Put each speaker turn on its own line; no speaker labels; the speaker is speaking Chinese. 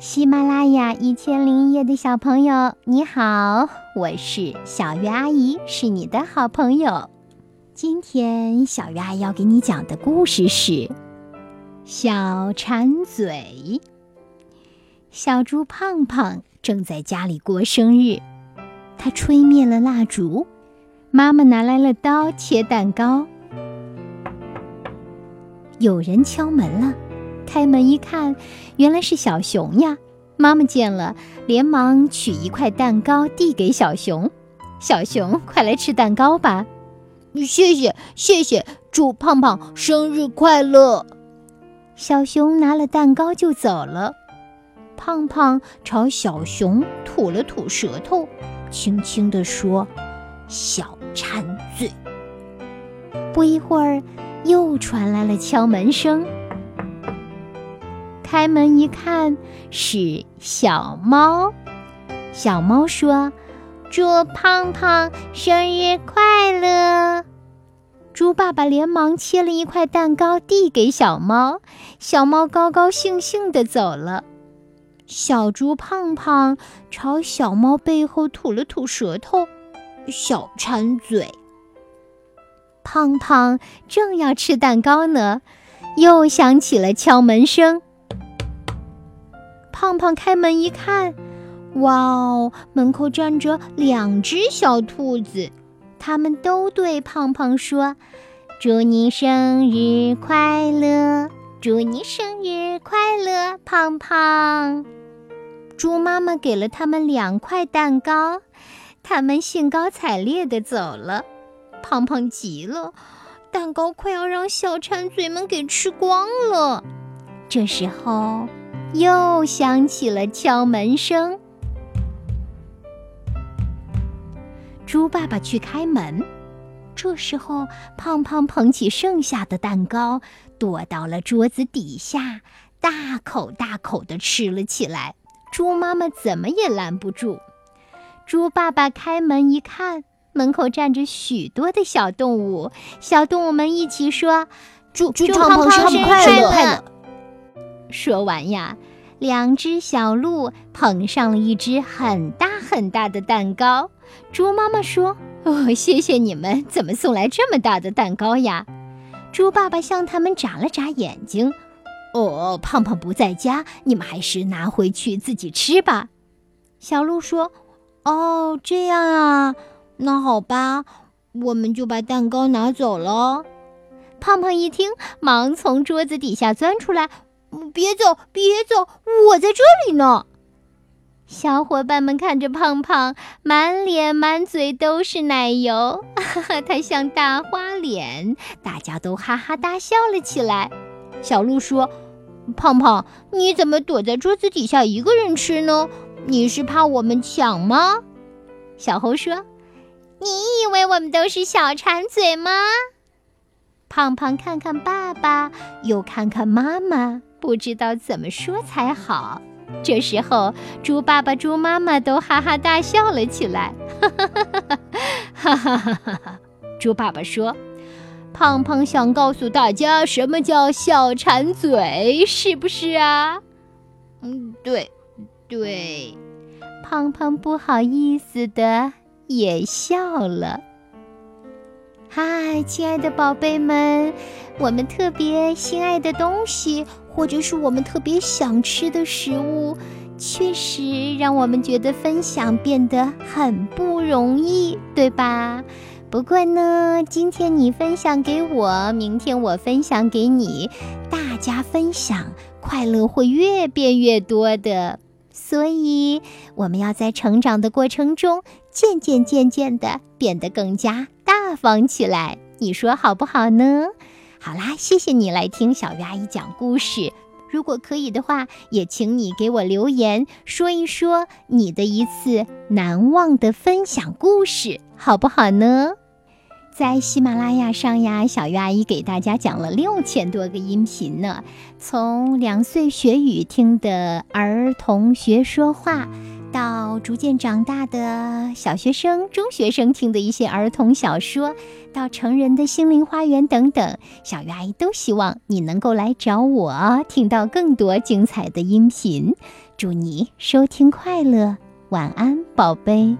喜马拉雅一千零一夜的小朋友，你好，我是小鱼阿姨，是你的好朋友。今天小鱼阿姨要给你讲的故事是《小馋嘴》。小猪胖胖正在家里过生日，他吹灭了蜡烛，妈妈拿来了刀切蛋糕。有人敲门了。开门一看，原来是小熊呀！妈妈见了，连忙取一块蛋糕递给小熊：“小熊，快来吃蛋糕吧！”“
谢谢，谢谢，祝胖胖生日快乐！”
小熊拿了蛋糕就走了。胖胖朝小熊吐了吐舌头，轻轻地说：“小馋嘴。”不一会儿，又传来了敲门声。开门一看，是小猫。小猫说：“祝胖胖生日快乐！”猪爸爸连忙切了一块蛋糕递给小猫，小猫高高兴兴地走了。小猪胖胖朝小猫背后吐了吐舌头，小馋嘴。胖胖正要吃蛋糕呢，又响起了敲门声。胖胖开门一看，哇哦！门口站着两只小兔子，他们都对胖胖说：“祝你生日快乐，祝你生日快乐，胖胖。”猪妈妈给了他们两块蛋糕，他们兴高采烈地走了。胖胖急了，蛋糕快要让小馋嘴们给吃光了。这时候。又响起了敲门声。猪爸爸去开门，这时候胖胖捧起剩下的蛋糕，躲到了桌子底下，大口大口的吃了起来。猪妈妈怎么也拦不住。猪爸爸开门一看，门口站着许多的小动物，小动物们一起说：“
祝祝胖胖生日快乐！”
说完呀，两只小鹿捧上了一只很大很大的蛋糕。猪妈妈说：“哦，谢谢你们，怎么送来这么大的蛋糕呀？”猪爸爸向他们眨了眨眼睛：“哦，胖胖不在家，你们还是拿回去自己吃吧。”小鹿说：“哦，这样啊，那好吧，我们就把蛋糕拿走了。”胖胖一听，忙从桌子底下钻出来。
别走，别走，我在这里呢。
小伙伴们看着胖胖，满脸满嘴都是奶油，哈哈，他像大花脸，大家都哈哈大笑了起来。小鹿说：“胖胖，你怎么躲在桌子底下一个人吃呢？你是怕我们抢吗？”小猴说：“你以为我们都是小馋嘴吗？”胖胖看看爸爸，又看看妈妈。不知道怎么说才好。这时候，猪爸爸、猪妈妈都哈哈大笑了起来。哈哈哈哈哈哈！猪爸爸说：“胖胖想告诉大家，什么叫小馋嘴，是不是啊？”“
嗯，对，对。”
胖胖不好意思的也笑了。嗨，亲爱的宝贝们，我们特别心爱的东西，或者是我们特别想吃的食物，确实让我们觉得分享变得很不容易，对吧？不过呢，今天你分享给我，明天我分享给你，大家分享，快乐会越变越多的。所以，我们要在成长的过程中，渐渐渐渐的变得更加。大方起来，你说好不好呢？好啦，谢谢你来听小鱼阿姨讲故事。如果可以的话，也请你给我留言，说一说你的一次难忘的分享故事，好不好呢？在喜马拉雅上呀，小鱼阿姨给大家讲了六千多个音频呢，从两岁学语听的儿童学说话。到逐渐长大的小学生、中学生听的一些儿童小说，到成人的心灵花园等等，小鱼阿姨都希望你能够来找我，听到更多精彩的音频。祝你收听快乐，晚安，宝贝。